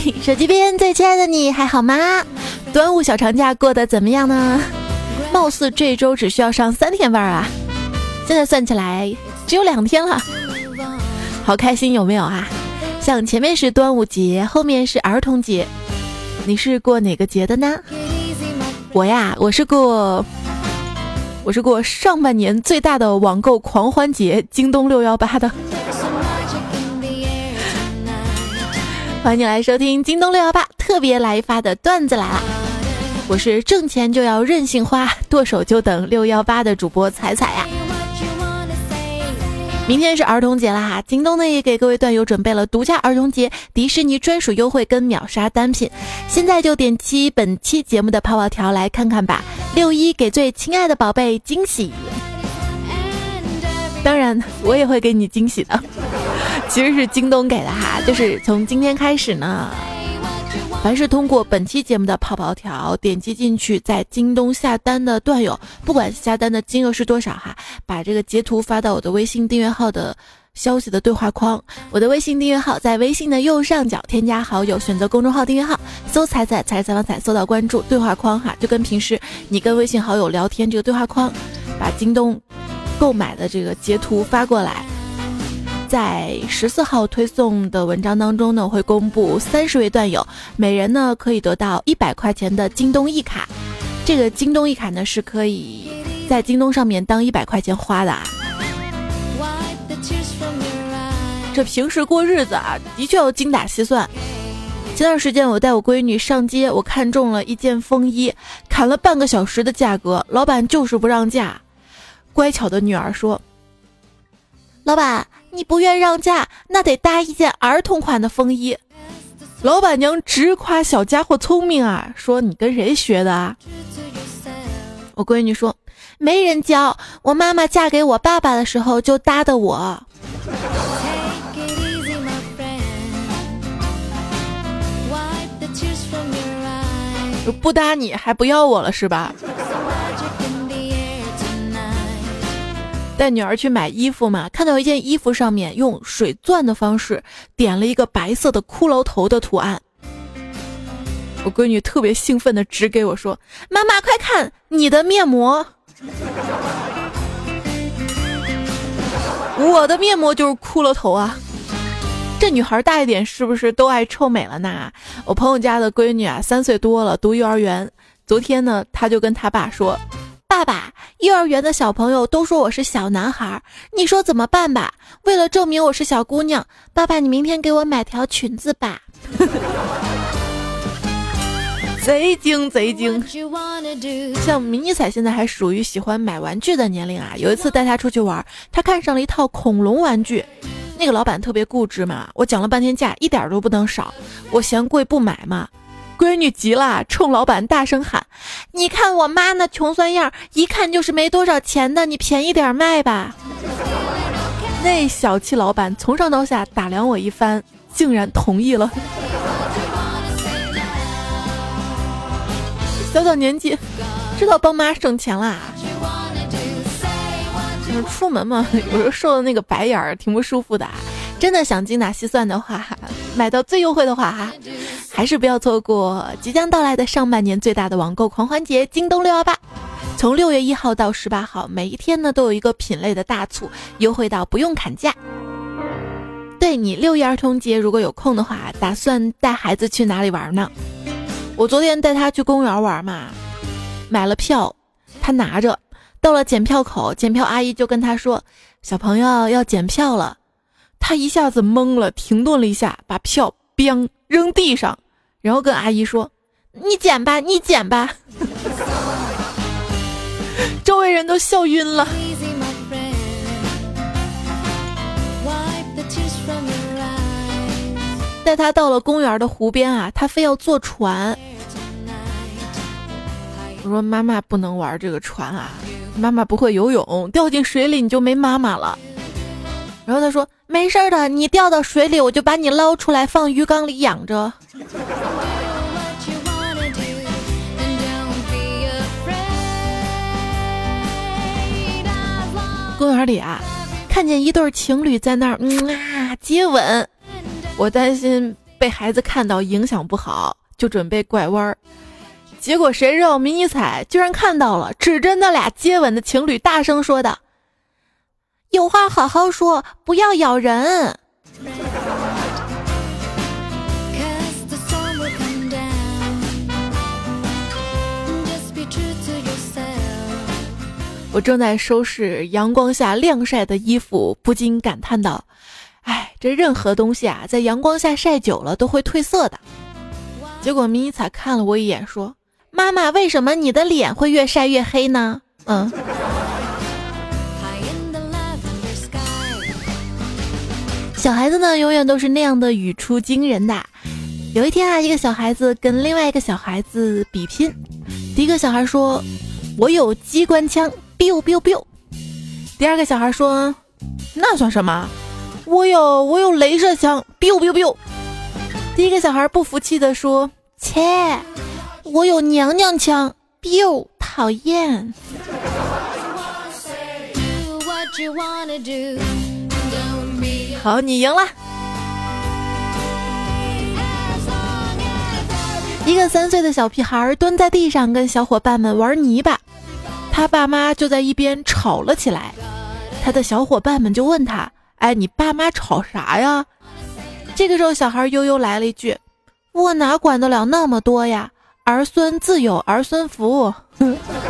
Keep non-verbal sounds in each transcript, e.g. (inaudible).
(laughs) 手机边最亲爱的你还好吗？端午小长假过得怎么样呢？貌似这周只需要上三天班啊，现在算起来只有两天了，好开心有没有啊？像前面是端午节，后面是儿童节，你是过哪个节的呢？我呀，我是过，我是过上半年最大的网购狂欢节——京东六幺八的。欢迎你来收听京东六幺八特别来发的段子来了，我是挣钱就要任性花，剁手就等六幺八的主播彩彩呀。明天是儿童节了哈，京东呢也给各位段友准备了独家儿童节迪士尼专属优惠跟秒杀单品，现在就点击本期节目的泡泡条来看看吧。六一给最亲爱的宝贝惊喜，当然我也会给你惊喜的。其实是京东给的哈，就是从今天开始呢，凡是通过本期节目的泡泡条点击进去，在京东下单的段友，不管下单的金额是多少哈，把这个截图发到我的微信订阅号的消息的对话框。我的微信订阅号在微信的右上角添加好友，选择公众号订阅号，搜“彩彩彩采访彩”，搜到关注对话框哈，就跟平时你跟微信好友聊天这个对话框，把京东购买的这个截图发过来。在十四号推送的文章当中呢，会公布三十位段友，每人呢可以得到一百块钱的京东一卡。这个京东一卡呢是可以在京东上面当一百块钱花的啊。这平时过日子啊，的确要精打细算。前段时间我带我闺女上街，我看中了一件风衣，砍了半个小时的价格，老板就是不让价。乖巧的女儿说：“老板。”你不愿让价，那得搭一件儿童款的风衣。老板娘直夸小家伙聪明啊，说你跟谁学的啊？我闺女说没人教，我妈妈嫁给我爸爸的时候就搭的我。不搭你还不要我了是吧？带女儿去买衣服嘛，看到一件衣服上面用水钻的方式点了一个白色的骷髅头的图案，我闺女特别兴奋的指给我说：“妈妈快看你的面膜，(laughs) 我的面膜就是骷髅头啊！这女孩大一点是不是都爱臭美了呢？我朋友家的闺女啊，三岁多了，读幼儿园，昨天呢，她就跟她爸说。”幼儿园的小朋友都说我是小男孩，你说怎么办吧？为了证明我是小姑娘，爸爸，你明天给我买条裙子吧。贼 (laughs) 精贼精，像迷你彩现在还属于喜欢买玩具的年龄啊。有一次带他出去玩，他看上了一套恐龙玩具，那个老板特别固执嘛，我讲了半天价，一点都不能少，我嫌贵不买嘛。闺女急了，冲老板大声喊：“你看我妈那穷酸样，一看就是没多少钱的，你便宜点卖吧。”那小气老板从上到下打量我一番，竟然同意了。小小年纪，知道帮妈省钱啦。出门嘛，有时候受的那个白眼儿挺不舒服的。真的想精打细算的话，(laughs) 买到最优惠的话哈。还是不要错过即将到来的上半年最大的网购狂欢节——京东六幺八。从六月一号到十八号，每一天呢都有一个品类的大促，优惠到不用砍价。对你六一儿童节如果有空的话，打算带孩子去哪里玩呢？我昨天带他去公园玩嘛，买了票，他拿着，到了检票口，检票阿姨就跟他说：“小朋友要检票了。”他一下子懵了，停顿了一下，把票。扔扔地上，然后跟阿姨说：“你捡吧，你捡吧。(laughs) ”周围人都笑晕了。带他到了公园的湖边啊，他非要坐船。我说：“妈妈不能玩这个船啊，妈妈不会游泳，掉进水里你就没妈妈了。”然后他说。没事的，你掉到水里，我就把你捞出来放鱼缸里养着。公园里啊，看见一对情侣在那儿嗯啊接吻，我担心被孩子看到影响不好，就准备拐弯儿。结果谁知道迷你彩居然看到了，指着那俩接吻的情侣，大声说道：“有话好好说，不要咬人。”我正在收拾阳光下晾晒的衣服，不禁感叹道：“哎，这任何东西啊，在阳光下晒久了都会褪色的。”结果迷你彩看了我一眼，说：“妈妈，为什么你的脸会越晒越黑呢？”嗯。小孩子呢，永远都是那样的语出惊人的。有一天啊，一个小孩子跟另外一个小孩子比拼，第一个小孩说：“我有机关枪。” biu biu biu，第二个小孩说：“那算什么？我有我有镭射枪。biu biu biu。”第一个小孩不服气的说：“切，我有娘娘腔。biu，讨厌。”好，你赢了。一个三岁的小屁孩蹲在地上，跟小伙伴们玩泥巴。他爸妈就在一边吵了起来，他的小伙伴们就问他：“哎，你爸妈吵啥呀？”这个时候，小孩悠悠来了一句：“我哪管得了那么多呀？儿孙自有儿孙福。” (laughs)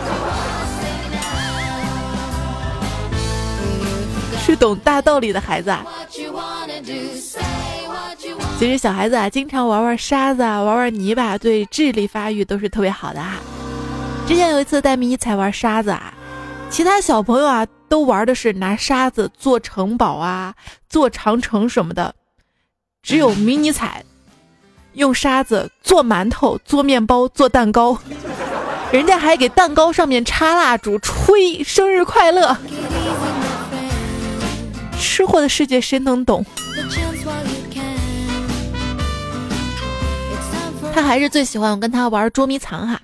是懂大道理的孩子。啊。其实小孩子啊，经常玩玩沙子啊，玩玩泥巴，对智力发育都是特别好的啊。之前有一次带迷你彩玩沙子啊，其他小朋友啊都玩的是拿沙子做城堡啊、做长城什么的，只有迷你彩用沙子做馒头、做面包、做蛋糕，人家还给蛋糕上面插蜡烛、吹生日快乐。吃货的世界谁能懂？他还是最喜欢我跟他玩捉迷藏哈。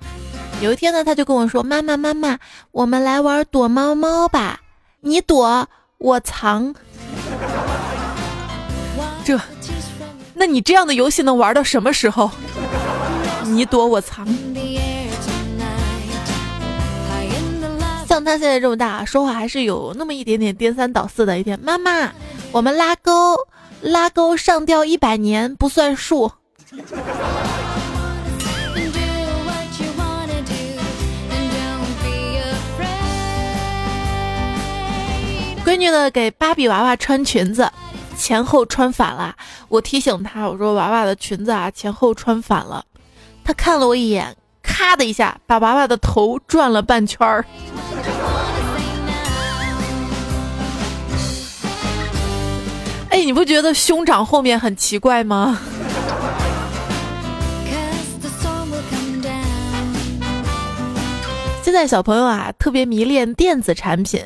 有一天呢，他就跟我说：“妈妈，妈妈，我们来玩躲猫猫吧，你躲，我藏。(laughs) ”这，那你这样的游戏能玩到什么时候？你躲我藏。他现在这么大，说话还是有那么一点点颠三倒四的。一天，妈妈，我们拉钩，拉钩上吊一百年不算数。(laughs) 闺女呢，给芭比娃娃穿裙子，前后穿反了。我提醒她，我说娃娃的裙子啊，前后穿反了。她看了我一眼，咔的一下，把娃娃的头转了半圈儿。哎，你不觉得兄长后面很奇怪吗？(laughs) 现在小朋友啊，特别迷恋电子产品。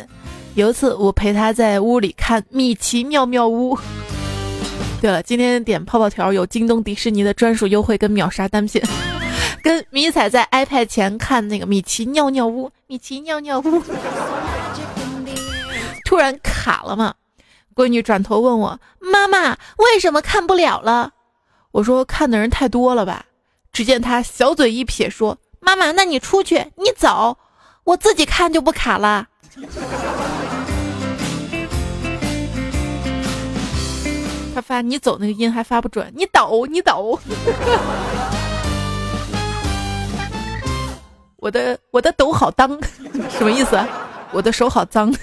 有一次，我陪他在屋里看《米奇妙妙屋》。对了，今天点泡泡条有京东迪士尼的专属优惠跟秒杀单品。跟迷彩在 iPad 前看那个《米奇尿尿屋》，米奇尿尿屋，突然卡了嘛？闺女转头问我：“妈妈，为什么看不了了？”我说：“看的人太多了吧。”只见她小嘴一撇说：“妈妈，那你出去，你走，我自己看就不卡了。”他发你走那个音还发不准，你抖你抖。我的我的抖好脏，(laughs) 什么意思？我的手好脏。(laughs)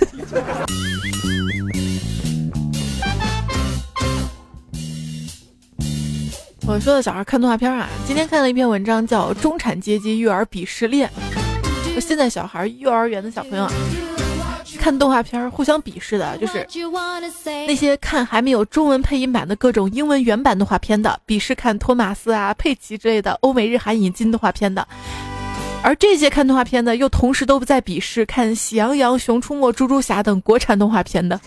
我说的小孩看动画片啊，今天看了一篇文章，叫《中产阶级育儿鄙视链》。现在小孩幼儿园的小朋友啊。看动画片互相鄙视的，就是那些看还没有中文配音版的各种英文原版动画片的，鄙视看托马斯啊、佩奇之类的欧美日韩引进动画片的，而这些看动画片的又同时都不在鄙视看《喜羊羊》《熊出没》《猪猪侠》等国产动画片的。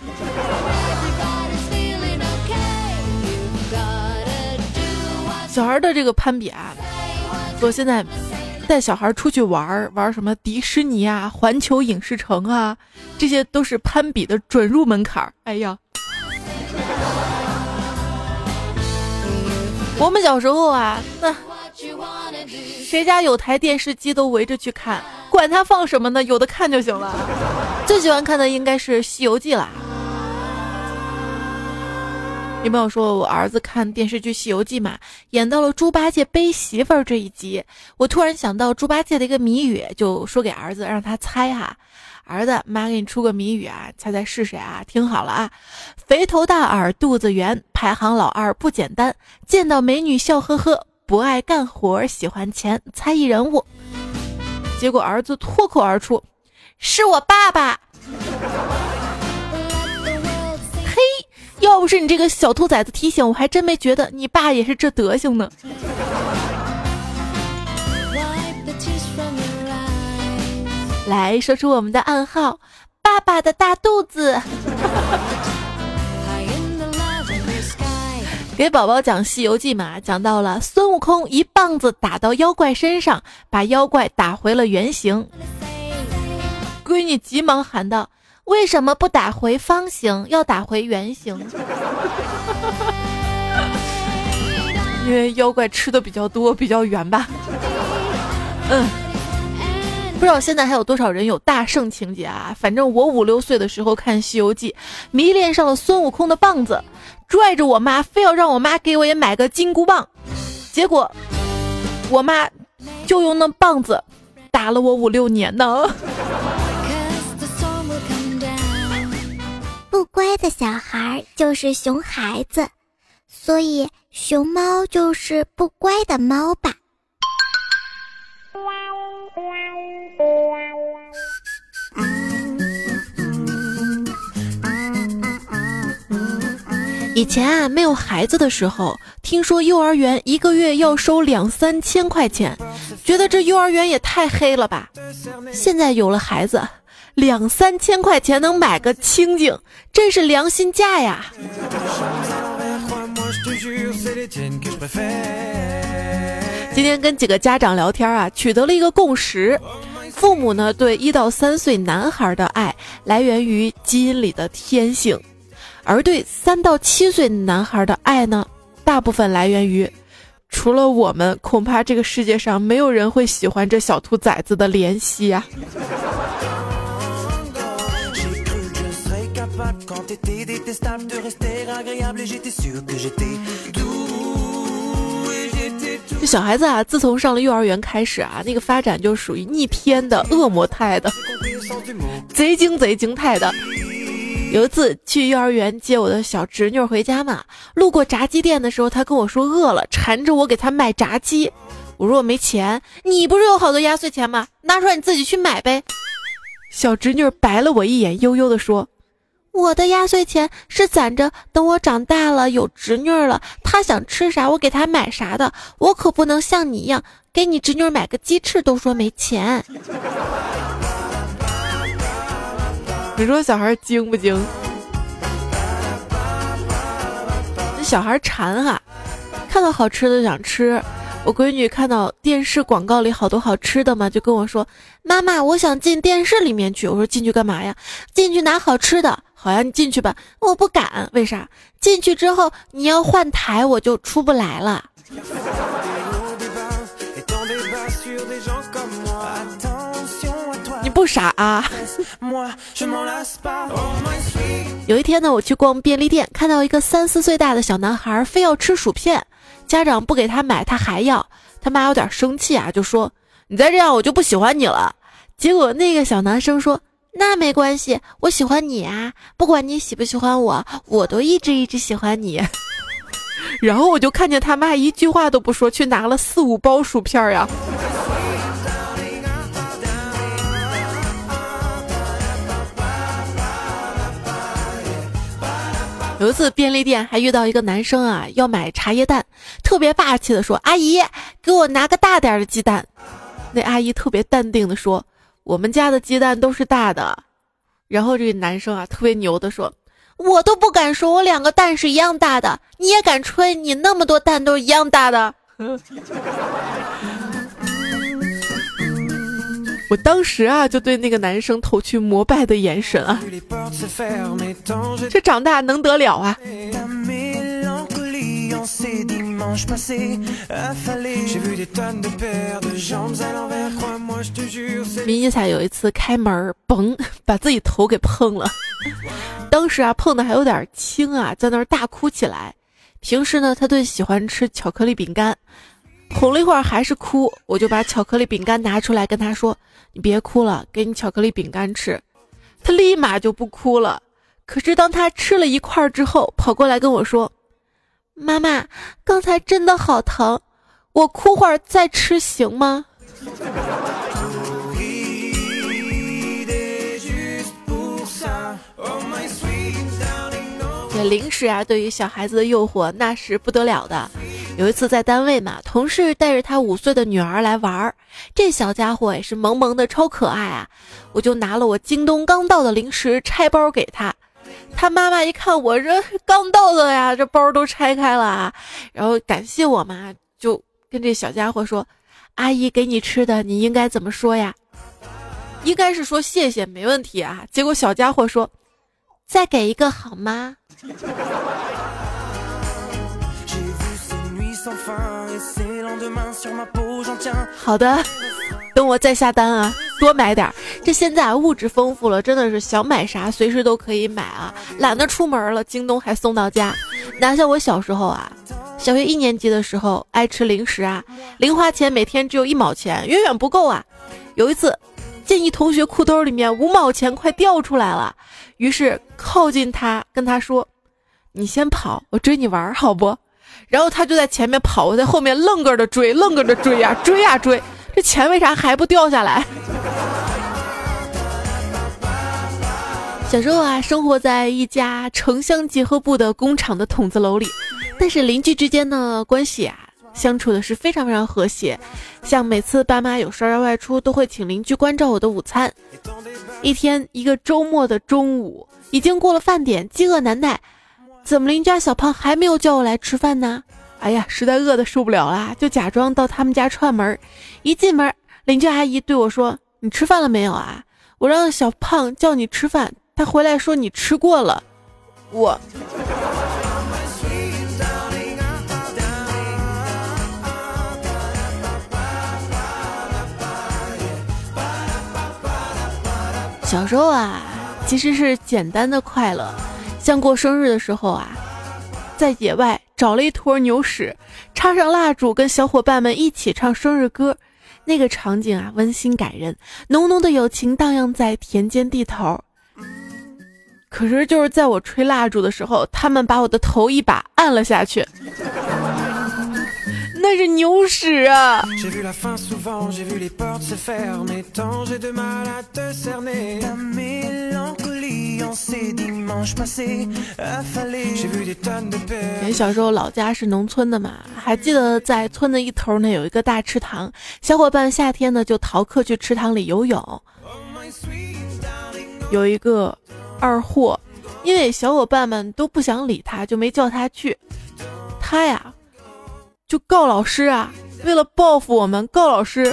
小孩的这个攀比啊，说现在。带小孩出去玩玩什么迪士尼啊、环球影视城啊，这些都是攀比的准入门槛儿。哎呀，我们小时候啊，那谁家有台电视机都围着去看，管他放什么呢，有的看就行了。最喜欢看的应该是《西游记》啦。有朋友说我儿子看电视剧《西游记》嘛，演到了猪八戒背媳妇儿这一集，我突然想到猪八戒的一个谜语，就说给儿子让他猜哈。儿子，妈给你出个谜语啊，猜猜是谁啊？听好了啊，肥头大耳肚子圆，排行老二不简单，见到美女笑呵呵，不爱干活喜欢钱，猜疑人物。结果儿子脱口而出，是我爸爸。嘿要不是你这个小兔崽子提醒，我还真没觉得你爸也是这德行呢。来说出我们的暗号：爸爸的大肚子。给宝宝讲《西游记》嘛，讲到了孙悟空一棒子打到妖怪身上，把妖怪打回了原形。闺女急忙喊道。为什么不打回方形，要打回圆形？(laughs) 因为妖怪吃的比较多，比较圆吧。嗯，不知道现在还有多少人有大圣情节啊？反正我五六岁的时候看《西游记》，迷恋上了孙悟空的棒子，拽着我妈，非要让我妈给我也买个金箍棒。结果我妈就用那棒子打了我五六年呢。不乖的小孩就是熊孩子，所以熊猫就是不乖的猫吧。以前啊，没有孩子的时候，听说幼儿园一个月要收两三千块钱，觉得这幼儿园也太黑了吧。现在有了孩子。两三千块钱能买个清净，真是良心价呀！今天跟几个家长聊天啊，取得了一个共识：父母呢对一到三岁男孩的爱来源于基因里的天性，而对三到七岁男孩的爱呢，大部分来源于除了我们，恐怕这个世界上没有人会喜欢这小兔崽子的怜惜呀。这小孩子啊，自从上了幼儿园开始啊，那个发展就属于逆天的恶魔态的，贼精贼精态的。有一次去幼儿园接我的小侄女回家嘛，路过炸鸡店的时候，她跟我说饿了，缠着我给她买炸鸡。我说我没钱，你不是有好多压岁钱吗？拿出来你自己去买呗。小侄女白了我一眼，悠悠的说。我的压岁钱是攒着，等我长大了有侄女了，她想吃啥我给她买啥的。我可不能像你一样，给你侄女买个鸡翅都说没钱。你说小孩精不精？那小孩馋哈，看到好吃的想吃。我闺女看到电视广告里好多好吃的嘛，就跟我说：“妈妈，我想进电视里面去。”我说：“进去干嘛呀？进去拿好吃的。”好呀，你进去吧。我不敢，为啥？进去之后你要换台，我就出不来了。不傻啊？有一天呢，我去逛便利店，看到一个三四岁大的小男孩，非要吃薯片。家长不给他买，他还要，他妈有点生气啊，就说：“你再这样，我就不喜欢你了。”结果那个小男生说：“那没关系，我喜欢你啊，不管你喜不喜欢我，我都一直一直喜欢你。(laughs) ”然后我就看见他妈一句话都不说，去拿了四五包薯片呀。有一次便利店还遇到一个男生啊，要买茶叶蛋，特别霸气的说：“阿姨，给我拿个大点的鸡蛋。”那阿姨特别淡定的说：“我们家的鸡蛋都是大的。”然后这个男生啊，特别牛的说：“我都不敢说，我两个蛋是一样大的，你也敢吹？你那么多蛋都是一样大的。(laughs) ”我当时啊，就对那个男生投去膜拜的眼神啊，这长大能得了啊？迷彩有一次开门，嘣，(laughs) 把自己头给碰了。当时啊，碰的还有点轻啊，在那儿大哭起来。平时呢，他最喜欢吃巧克力饼干，哄了一会儿还是哭，我就把巧克力饼干拿出来跟他说：“你别哭了，给你巧克力饼干吃。”他立马就不哭了。可是当他吃了一块之后，跑过来跟我说：“妈妈，刚才真的好疼，我哭会儿再吃行吗？”零食啊，对于小孩子的诱惑那是不得了的。有一次在单位嘛，同事带着他五岁的女儿来玩儿，这小家伙也是萌萌的，超可爱啊！我就拿了我京东刚到的零食拆包给他，他妈妈一看我这刚到的呀，这包都拆开了啊，然后感谢我嘛，就跟这小家伙说：“阿姨给你吃的，你应该怎么说呀？应该是说谢谢，没问题啊。”结果小家伙说：“再给一个好吗？”好的，等我再下单啊，多买点儿。这现在啊，物质丰富了，真的是想买啥随时都可以买啊，懒得出门了，京东还送到家。哪像我小时候啊，小学一年级的时候爱吃零食啊，零花钱每天只有一毛钱，远远不够啊。有一次，见一同学裤兜里面五毛钱快掉出来了，于是靠近他跟他说。你先跑，我追你玩好不？然后他就在前面跑，我在后面愣个的追，愣个的追呀，追呀追，这钱为啥还不掉下来？(laughs) 小时候啊，生活在一家城乡结合部的工厂的筒子楼里，但是邻居之间呢关系啊相处的是非常非常和谐，像每次爸妈有事儿要外出，都会请邻居关照我的午餐。一天一个周末的中午，已经过了饭点，饥饿难耐。怎么邻家小胖还没有叫我来吃饭呢？哎呀，实在饿得受不了啦，就假装到他们家串门。一进门，邻居阿姨对我说：“你吃饭了没有啊？”我让小胖叫你吃饭，他回来说你吃过了。我小时候啊，其实是简单的快乐。像过生日的时候啊，在野外找了一坨牛屎，插上蜡烛，跟小伙伴们一起唱生日歌，那个场景啊，温馨感人，浓浓的友情荡漾在田间地头。可是就是在我吹蜡烛的时候，他们把我的头一把按了下去。那是牛屎啊！你小时候老家是农村的嘛？还记得在村的一头呢，有一个大池塘，小伙伴夏天呢就逃课去池塘里游泳。有一个二货，因为小伙伴们都不想理他，就没叫他去。他呀。就告老师啊！为了报复我们，告老师。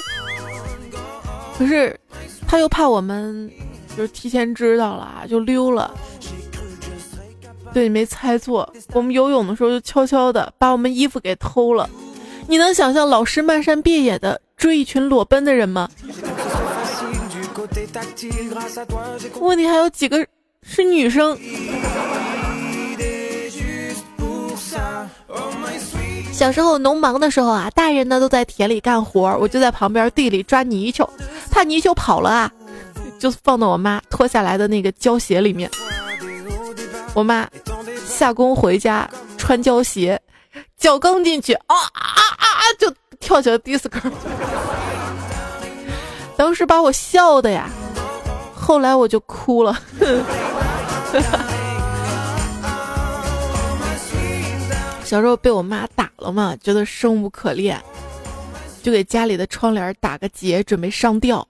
可是他又怕我们就是提前知道了，就溜了。对你没猜错，我们游泳的时候就悄悄的把我们衣服给偷了。你能想象老师漫山遍野的追一群裸奔的人吗？问题还有几个是女生。小时候农忙的时候啊，大人呢都在田里干活，我就在旁边地里抓泥鳅，怕泥鳅跑了啊，就放到我妈脱下来的那个胶鞋里面。我妈下工回家穿胶鞋，脚刚进去，啊啊啊啊，就跳起了迪斯科，当时把我笑的呀，后来我就哭了。(laughs) 小时候被我妈打了嘛，觉得生无可恋，就给家里的窗帘打个结，准备上吊。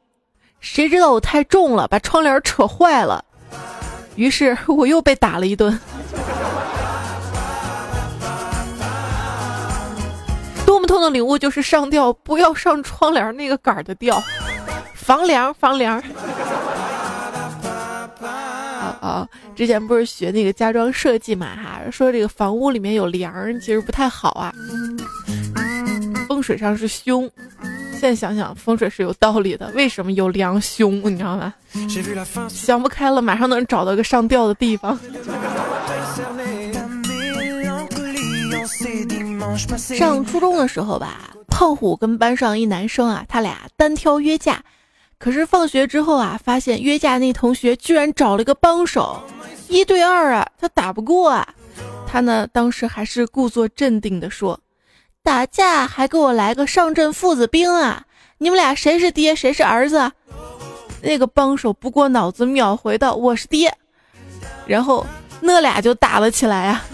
谁知道我太重了，把窗帘扯坏了，于是 (laughs) 我又被打了一顿。多么痛的领悟，就是上吊不要上窗帘那个杆儿的吊，房梁房梁。啊，之前不是学那个家装设计嘛哈，说这个房屋里面有梁，其实不太好啊，风水上是凶。现在想想，风水是有道理的。为什么有梁凶？你知道吗？想不开了，马上能找到个上吊的地方。上初中的时候吧，胖虎跟班上一男生啊，他俩单挑约架。可是放学之后啊，发现约架那同学居然找了个帮手，一对二啊，他打不过啊。他呢，当时还是故作镇定的说。打架还给我来个上阵父子兵啊！你们俩谁是爹谁是儿子？那个帮手不过脑子秒回道：“我是爹。”然后那俩就打了起来啊！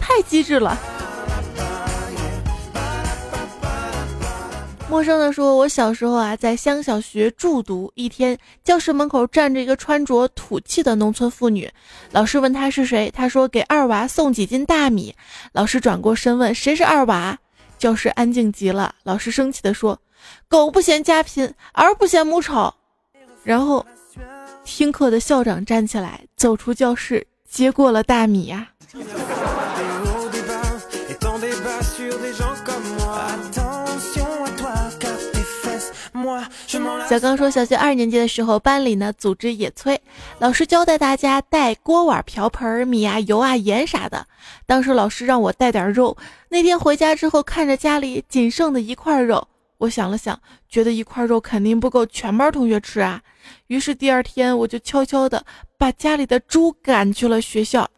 太机智了。陌生的说：“我小时候啊，在乡小学住读。一天，教室门口站着一个穿着土气的农村妇女。老师问她是谁，她说给二娃送几斤大米。老师转过身问谁是二娃，教室安静极了。老师生气地说：狗不嫌家贫，儿不嫌母丑。然后，听课的校长站起来，走出教室，接过了大米呀。”小刚说，小学二年级的时候，班里呢组织野炊，老师交代大家带锅碗瓢盆、米啊、油啊、盐啥的。当时老师让我带点肉。那天回家之后，看着家里仅剩的一块肉，我想了想，觉得一块肉肯定不够全班同学吃啊。于是第二天，我就悄悄的把家里的猪赶去了学校。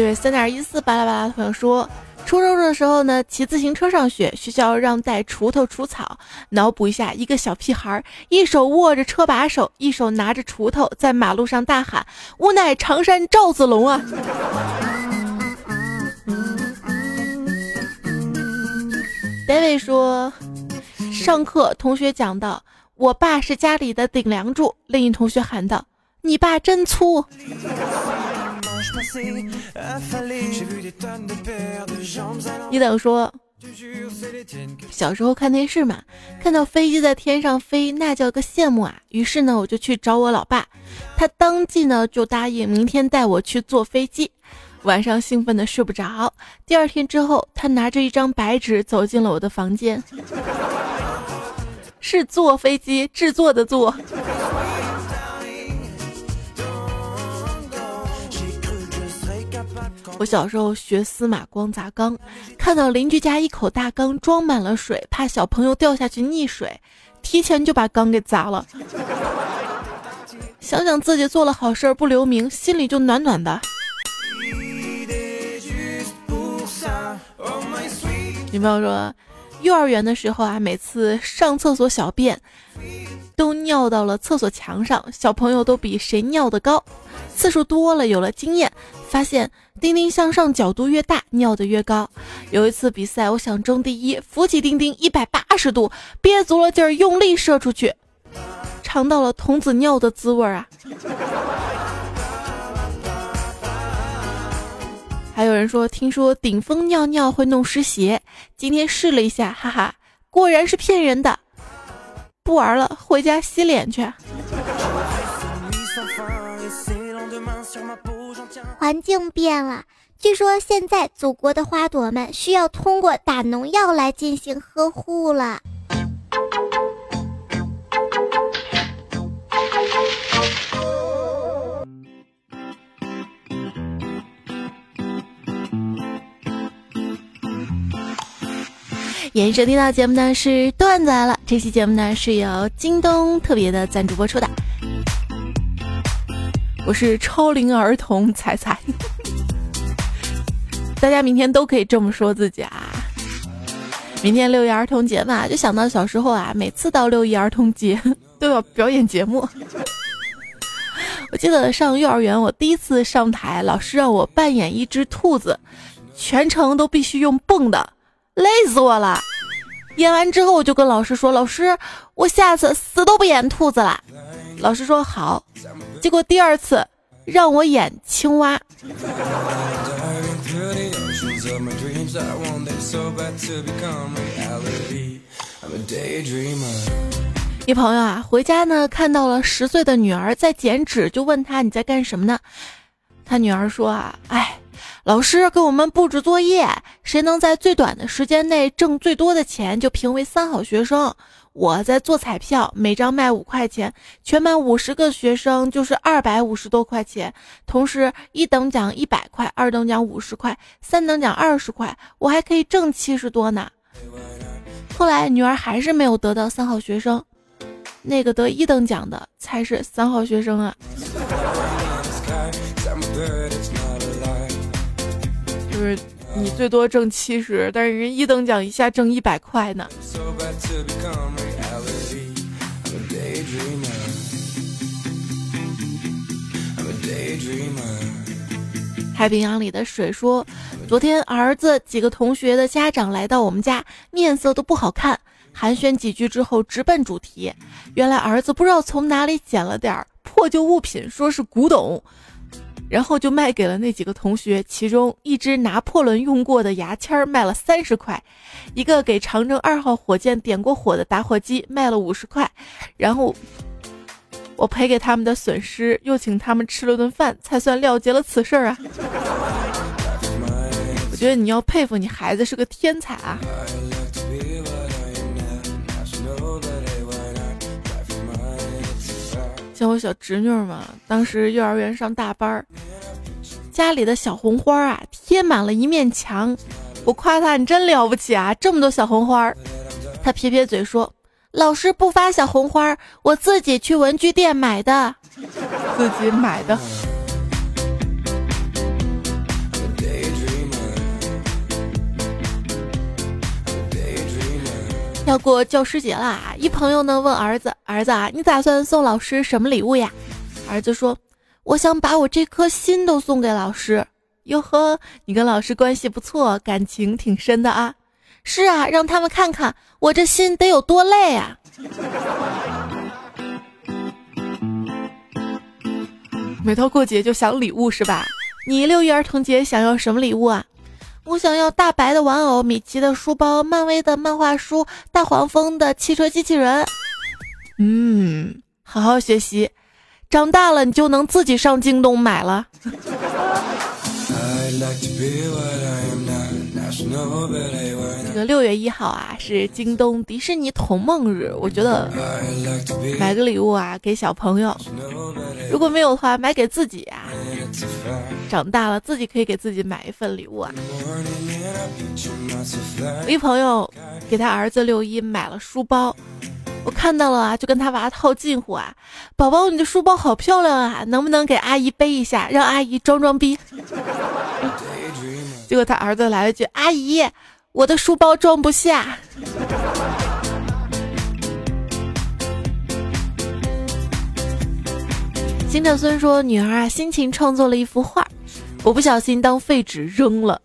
这位三点一四巴拉巴拉的朋友说，初中的时候呢，骑自行车上学，学校让带锄头除草。脑补一下，一个小屁孩，一手握着车把手，一手拿着锄头，在马路上大喊：“吾乃常山赵子龙啊！” David 说，上课同学讲到，我爸是家里的顶梁柱。另一同学喊道：“你爸真粗。”一等说，小时候看电视嘛，看到飞机在天上飞，那叫个羡慕啊！于是呢，我就去找我老爸，他当即呢就答应明天带我去坐飞机。晚上兴奋的睡不着，第二天之后，他拿着一张白纸走进了我的房间，是坐飞机制作的坐。我小时候学司马光砸缸，看到邻居家一口大缸装满了水，怕小朋友掉下去溺水，提前就把缸给砸了。想想自己做了好事不留名，心里就暖暖的。女朋友说，幼儿园的时候啊，每次上厕所小便，都尿到了厕所墙上，小朋友都比谁尿的高。次数多了，有了经验，发现丁丁向上角度越大，尿的越高。有一次比赛，我想争第一，扶起丁丁一百八十度，憋足了劲儿，用力射出去，尝到了童子尿的滋味啊！还有人说，听说顶峰尿尿会弄湿鞋，今天试了一下，哈哈，果然是骗人的。不玩了，回家洗脸去。环境变了，据说现在祖国的花朵们需要通过打农药来进行呵护了。延收听到节目呢是段子来了，这期节目呢是由京东特别的赞助播出的。我是超龄儿童彩彩，大家明天都可以这么说自己啊！明天六一儿童节嘛，就想到小时候啊，每次到六一儿童节 (laughs) 都要表演节目。我记得上幼儿园，我第一次上台，老师让我扮演一只兔子，全程都必须用蹦的，累死我了。演完之后，我就跟老师说：“老师，我下次死都不演兔子了。”老师说好。结果第二次让我演青蛙，一朋友啊，回家呢看到了十岁的女儿在剪纸，就问他你在干什么呢？他女儿说啊，哎，老师给我们布置作业，谁能在最短的时间内挣最多的钱就评为三好学生。我在做彩票，每张卖五块钱，全班五十个学生就是二百五十多块钱。同时，一等奖一百块，二等奖五十块，三等奖二十块，我还可以挣七十多呢。后来女儿还是没有得到三好学生，那个得一等奖的才是三好学生啊。就是你最多挣七十，但是人一等奖一下挣一百块呢。太平洋里的水说，昨天儿子几个同学的家长来到我们家，面色都不好看，寒暄几句之后直奔主题。原来儿子不知道从哪里捡了点破旧物品，说是古董。然后就卖给了那几个同学，其中一支拿破仑用过的牙签卖了三十块，一个给长征二号火箭点过火的打火机卖了五十块，然后我赔给他们的损失，又请他们吃了顿饭，才算了结了此事儿啊！(laughs) 我觉得你要佩服你孩子是个天才啊！像我小侄女嘛，当时幼儿园上大班儿，家里的小红花啊贴满了一面墙。我夸她你真了不起啊，这么多小红花。她撇撇嘴说：“老师不发小红花，我自己去文具店买的，自己买的。”要过教师节啦！一朋友呢问儿子：“儿子啊，你打算送老师什么礼物呀？”儿子说：“我想把我这颗心都送给老师。”哟呵，你跟老师关系不错，感情挺深的啊！是啊，让他们看看我这心得有多累啊！每到过节就想礼物是吧？你六一儿童节想要什么礼物啊？我想要大白的玩偶、米奇的书包、漫威的漫画书、大黄蜂的汽车机器人。嗯，好好学习，长大了你就能自己上京东买了。这个六月一号啊，是京东迪士尼童梦日。我觉得买个礼物啊，给小朋友，如果没有的话，买给自己啊。长大了自己可以给自己买一份礼物啊。我一朋友给他儿子六一买了书包，我看到了啊，就跟他娃套近乎啊，宝宝你的书包好漂亮啊，能不能给阿姨背一下，让阿姨装装逼？结果他儿子来了句：“阿姨，我的书包装不下。”金特孙说：“女儿啊，辛勤创作了一幅画，我不小心当废纸扔了。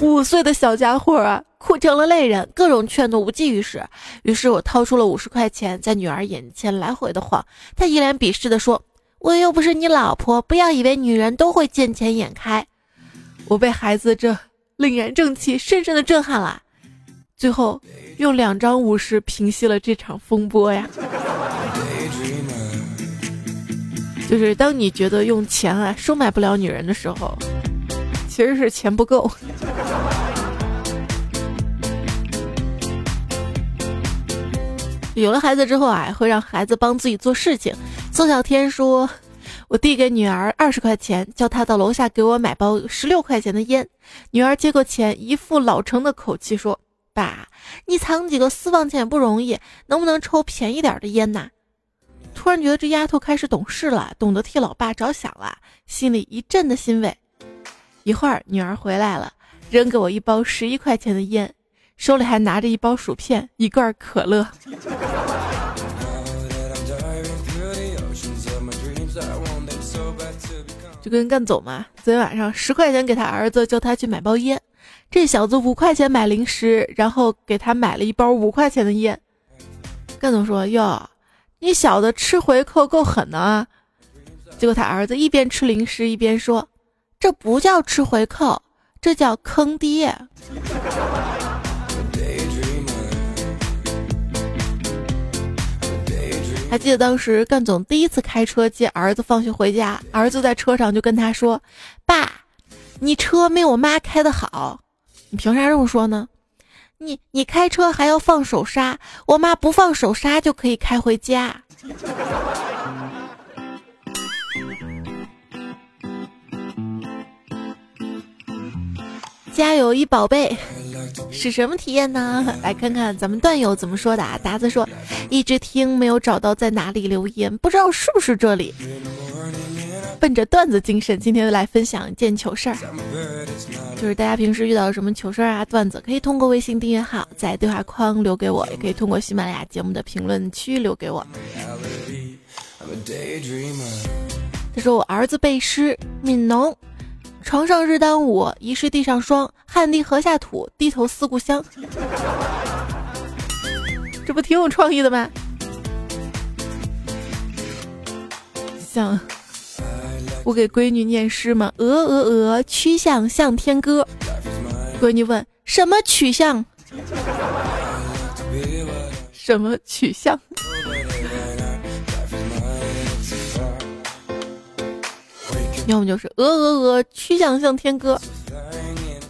五岁的小家伙啊，哭成了泪人，各种劝都无济于事。于是我掏出了五十块钱，在女儿眼前来回的晃。她一脸鄙视的说：‘我又不是你老婆，不要以为女人都会见钱眼开。’我被孩子这凛然正气深深的震撼了，最后用两张五十平息了这场风波呀。”就是当你觉得用钱啊收买不了女人的时候，其实是钱不够。(laughs) 有了孩子之后啊，会让孩子帮自己做事情。宋小天说：“我递给女儿二十块钱，叫她到楼下给我买包十六块钱的烟。女儿接过钱，一副老成的口气说：‘爸，你藏几个私房钱不容易，能不能抽便宜点的烟呐？’”突然觉得这丫头开始懂事了，懂得替老爸着想了，心里一阵的欣慰。一会儿女儿回来了，扔给我一包十一块钱的烟，手里还拿着一包薯片、一罐可乐。就跟干总嘛，昨天晚上十块钱给他儿子，叫他去买包烟，这小子五块钱买零食，然后给他买了一包五块钱的烟。干总说哟。你小子吃回扣够狠的啊！结果他儿子一边吃零食一边说：“这不叫吃回扣，这叫坑爹。还记得当时干总第一次开车接儿子放学回家，儿子在车上就跟他说：“爸，你车没我妈开的好，你凭啥这么说呢？你你开车还要放手刹，我妈不放手刹就可以开回家。”家有一宝贝，是什么体验呢？来看看咱们段友怎么说的啊！达子说，一直听没有找到在哪里留言，不知道是不是这里。奔着段子精神，今天来分享一件糗事儿，就是大家平时遇到什么糗事啊、段子，可以通过微信订阅号在对话框留给我，也可以通过喜马拉雅节目的评论区留给我。他说我儿子背诗，悯农。床上日当午，疑是地上霜。汗滴禾下土，低头思故乡。这不挺有创意的吗？像我给闺女念诗吗？鹅鹅鹅，曲项向天歌。闺女问：什么曲项？什么曲项？要么就是鹅鹅鹅，曲项向天歌。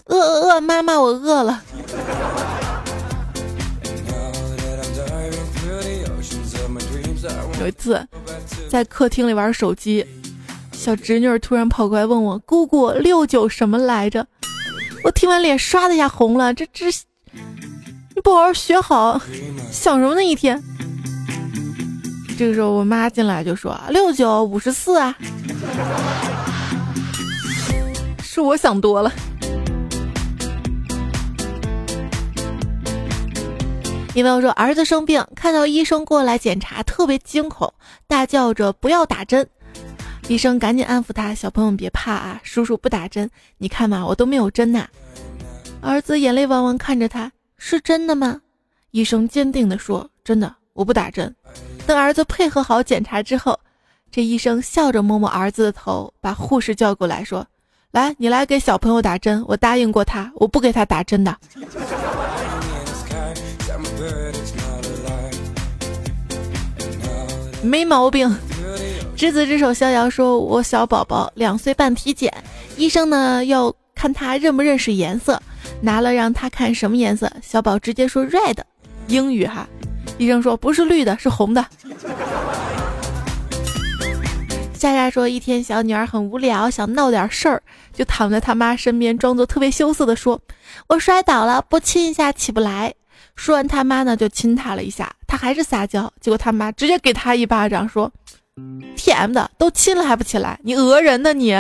饿饿饿，妈妈，我饿了。有一次在客厅里玩手机，小侄女突然跑过来问我：“姑姑，六九什么来着？”我听完脸唰的一下红了。这这，你不好好学好，想什么呢？一天。这个时候我妈进来就说：“六九五十四啊。”是我想多了。一朋友说，儿子生病，看到医生过来检查，特别惊恐，大叫着不要打针。医生赶紧安抚他：“小朋友别怕啊，叔叔不打针。你看嘛，我都没有针呐。”儿子眼泪汪汪看着他：“是真的吗？”医生坚定地说：“真的，我不打针。”等儿子配合好检查之后，这医生笑着摸摸儿子的头，把护士叫过来说。来，你来给小朋友打针。我答应过他，我不给他打针的。没毛病。执子之手，逍遥说：“我小宝宝两岁半体检，医生呢要看他认不认识颜色，拿了让他看什么颜色，小宝直接说 red，英语哈。医生说不是绿的，是红的。”夏夏说：“一天，小女儿很无聊，想闹点事儿，就躺在他妈身边，装作特别羞涩的说：‘我摔倒了，不亲一下起不来。’说完，他妈呢就亲她了一下，她还是撒娇，结果他妈直接给她一巴掌，说：‘T.M. 的，都亲了还不起来，你讹人呢你！’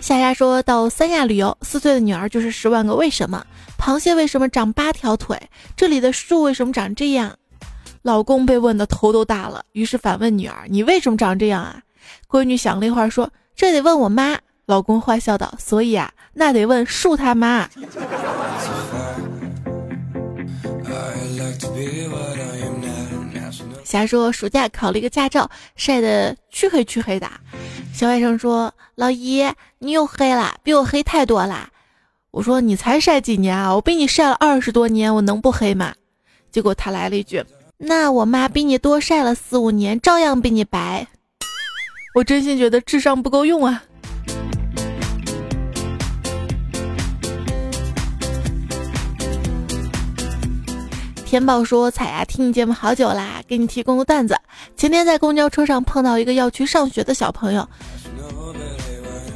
夏夏说到三亚旅游，四岁的女儿就是十万个为什么。”螃蟹为什么长八条腿？这里的树为什么长这样？老公被问的头都大了，于是反问女儿：“你为什么长这样啊？”闺女想了一会儿说：“这得问我妈。”老公坏笑道：“所以啊，那得问树他妈。”瞎说，暑假考了一个驾照，晒得黢黑黢黑的。小外甥说：“老姨，你又黑了，比我黑太多了。”我说你才晒几年啊？我比你晒了二十多年，我能不黑吗？结果他来了一句：“那我妈比你多晒了四五年，照样比你白。”我真心觉得智商不够用啊！天宝说：“彩呀，听你节目好久啦，给你提供个段子。前天在公交车上碰到一个要去上学的小朋友。”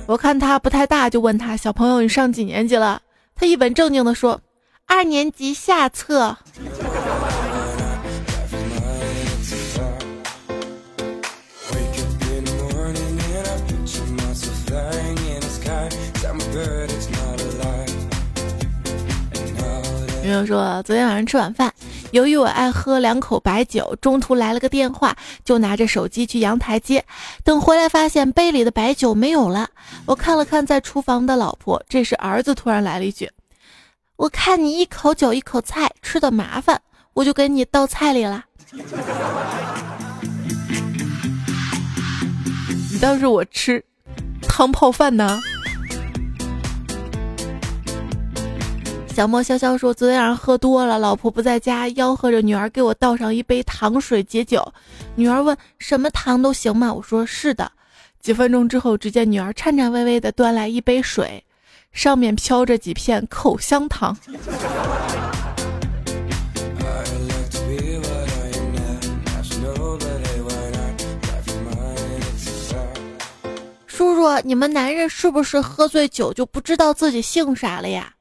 我看他不太大，就问他：“小朋友，你上几年级了？”他一本正经的说：“二年级下册。”朋友说，昨天晚上吃晚饭，由于我爱喝两口白酒，中途来了个电话，就拿着手机去阳台接。等回来发现杯里的白酒没有了，我看了看在厨房的老婆，这时儿子突然来了一句：“我看你一口酒一口菜吃的麻烦，我就给你倒菜里了。(laughs) ”你当时我吃汤泡饭呢？小莫潇潇说：“昨天晚上喝多了，老婆不在家，吆喝着女儿给我倒上一杯糖水解酒。女儿问：什么糖都行吗？我说是的。几分钟之后，只见女儿颤颤巍巍地端来一杯水，上面飘着几片口香糖。叔叔，你们男人是不是喝醉酒就不知道自己姓啥了呀？”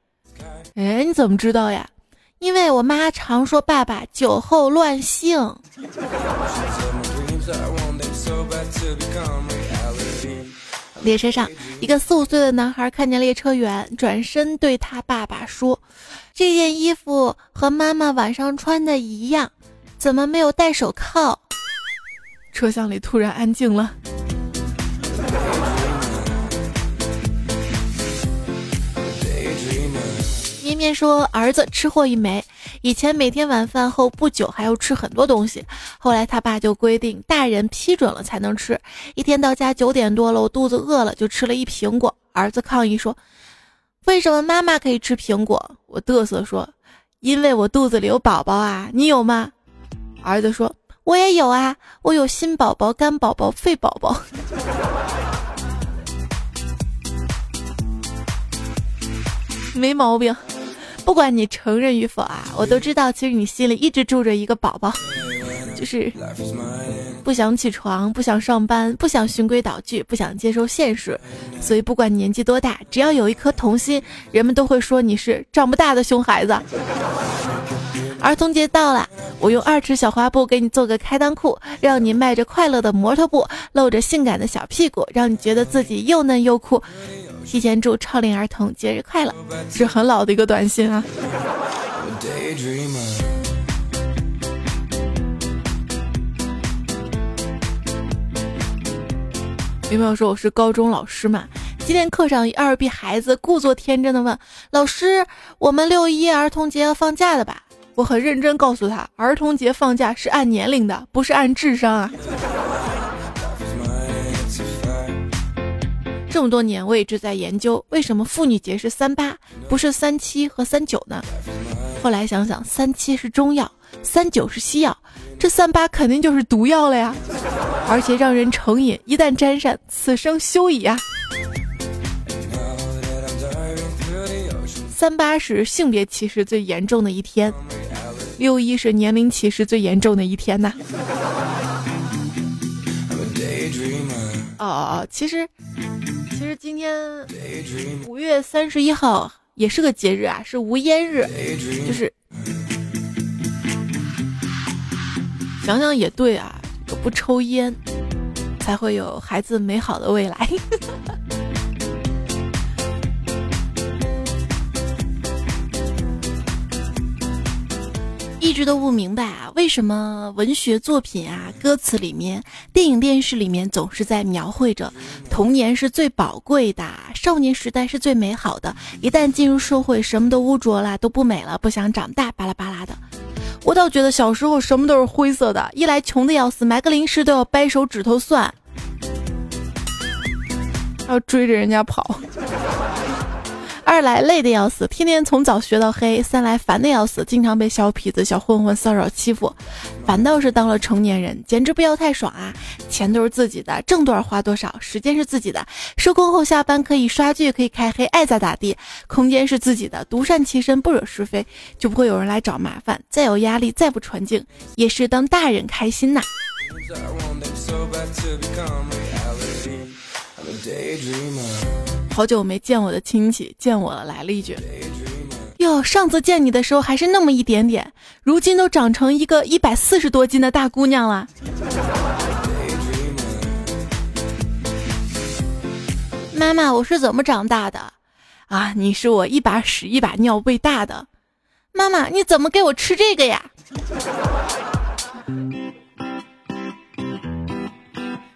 哎，你怎么知道呀？因为我妈常说爸爸酒后乱性。列车上，一个四五岁的男孩看见列车员，转身对他爸爸说：“这件衣服和妈妈晚上穿的一样，怎么没有戴手铐？”车厢里突然安静了。先说：“儿子吃货一枚，以前每天晚饭后不久还要吃很多东西，后来他爸就规定大人批准了才能吃。一天到家九点多了，我肚子饿了，就吃了一苹果。儿子抗议说：‘为什么妈妈可以吃苹果？’我嘚瑟说：‘因为我肚子里有宝宝啊，你有吗？’儿子说：‘我也有啊，我有心宝宝、肝宝宝、肺宝宝。(laughs) ’没毛病。”不管你承认与否啊，我都知道，其实你心里一直住着一个宝宝，就是不想起床，不想上班，不想循规蹈矩，不想接受现实。所以不管年纪多大，只要有一颗童心，人们都会说你是长不大的熊孩子。儿童节到了，我用二尺小花布给你做个开裆裤，让你迈着快乐的摩托步，露着性感的小屁股，让你觉得自己又嫩又酷。提前祝超龄儿童节日快乐，是很老的一个短信啊。有没有说我是高中老师嘛？今天课上二逼孩子故作天真的问老师：“我们六一儿童节要放假的吧？”我很认真告诉他：“儿童节放假是按年龄的，不是按智商啊。”这么多年，我一直在研究为什么妇女节是三八，不是三七和三九呢？后来想想，三七是中药，三九是西药，这三八肯定就是毒药了呀！而且让人成瘾，一旦沾上，此生休矣啊！三八是性别歧视最严重的一天，六一是年龄歧视最严重的一天呐。哦哦，其实。(laughs) 其实今天五月三十一号也是个节日啊，是无烟日，就是想想也对啊，不抽烟才会有孩子美好的未来。(laughs) 一直都不明白啊，为什么文学作品啊、歌词里面、电影电视里面总是在描绘着童年是最宝贵的，少年时代是最美好的，一旦进入社会，什么都污浊了，都不美了，不想长大，巴拉巴拉的。我倒觉得小时候什么都是灰色的，一来穷的要死，买个零食都要掰手指头算，要追着人家跑。二来累的要死，天天从早学到黑；三来烦的要死，经常被小痞子、小混混骚扰欺负。反倒是当了成年人，简直不要太爽啊！钱都是自己的，挣多少花多少；时间是自己的，收工后下班可以刷剧，可以开黑，爱咋咋地；空间是自己的，独善其身，不惹是非，就不会有人来找麻烦。再有压力，再不纯净，也是当大人开心呐。好久没见我的亲戚，见我了，来了一句：“哟，上次见你的时候还是那么一点点，如今都长成一个一百四十多斤的大姑娘了。”妈妈，我是怎么长大的？啊，你是我一把屎一把尿喂大的。妈妈，你怎么给我吃这个呀？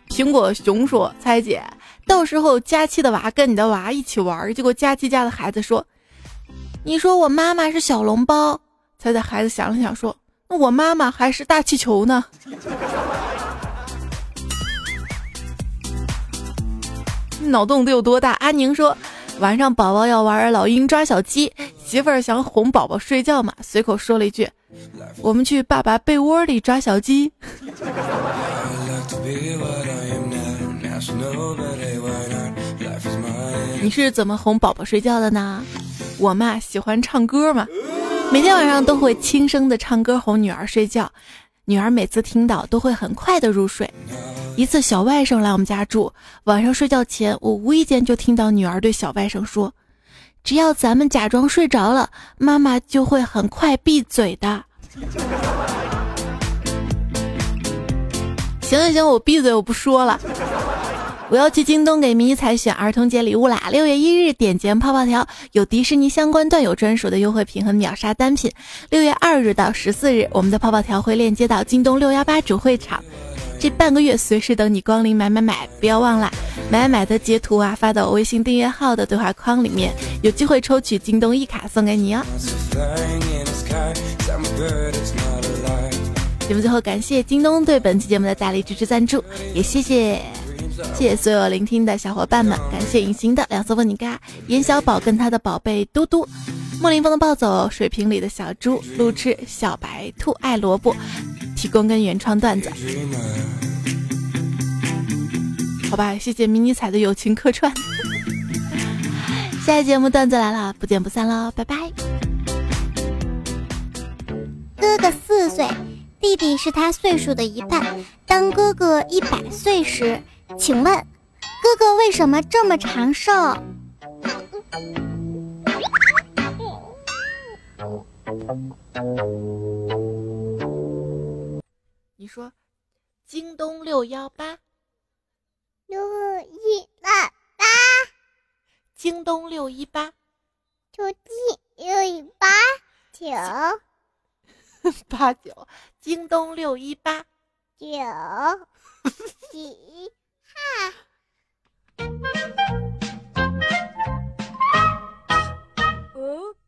苹果熊说：“猜姐。”到时候佳期的娃跟你的娃一起玩，结果佳期家的孩子说：“你说我妈妈是小笼包。”猜猜孩子想了想说：“那我妈妈还是大气球呢。(laughs) ”脑洞得有多大？阿宁说，晚上宝宝要玩老鹰抓小鸡，媳妇儿想哄宝宝睡觉嘛，随口说了一句：“我们去爸爸被窝里抓小鸡。”你是怎么哄宝宝睡觉的呢？我嘛喜欢唱歌嘛，每天晚上都会轻声的唱歌哄女儿睡觉，女儿每次听到都会很快的入睡。一次小外甥来我们家住，晚上睡觉前，我无意间就听到女儿对小外甥说：“只要咱们假装睡着了，妈妈就会很快闭嘴的。”行行行，我闭嘴，我不说了。我要去京东给迷彩选儿童节礼物啦！六月一日点击泡泡条，有迪士尼相关段友专属的优惠品和秒杀单品。六月二日到十四日，我们的泡泡条会链接到京东六幺八主会场，这半个月随时等你光临买买买！不要忘了买买的截图啊，发到微信订阅号的对话框里面，有机会抽取京东一卡送给你哦。节目最后感谢京东对本期节目的大力支持赞助，也谢谢。谢谢所有聆听的小伙伴们，感谢隐形的两色问你嘎，严小宝跟他的宝贝嘟嘟，莫林峰的暴走，水瓶里的小猪，路痴小白兔爱萝卜，提供跟原创段子。好吧，谢谢迷你彩的友情客串。下期节目段子来了，不见不散喽，拜拜。哥哥四岁，弟弟是他岁数的一半。当哥哥一百岁时。请问，哥哥为什么这么长寿？你说，京东六幺八，六一八八，京东六一八，九七六一八。九。八九，京东六一八。九。几。啊！哦。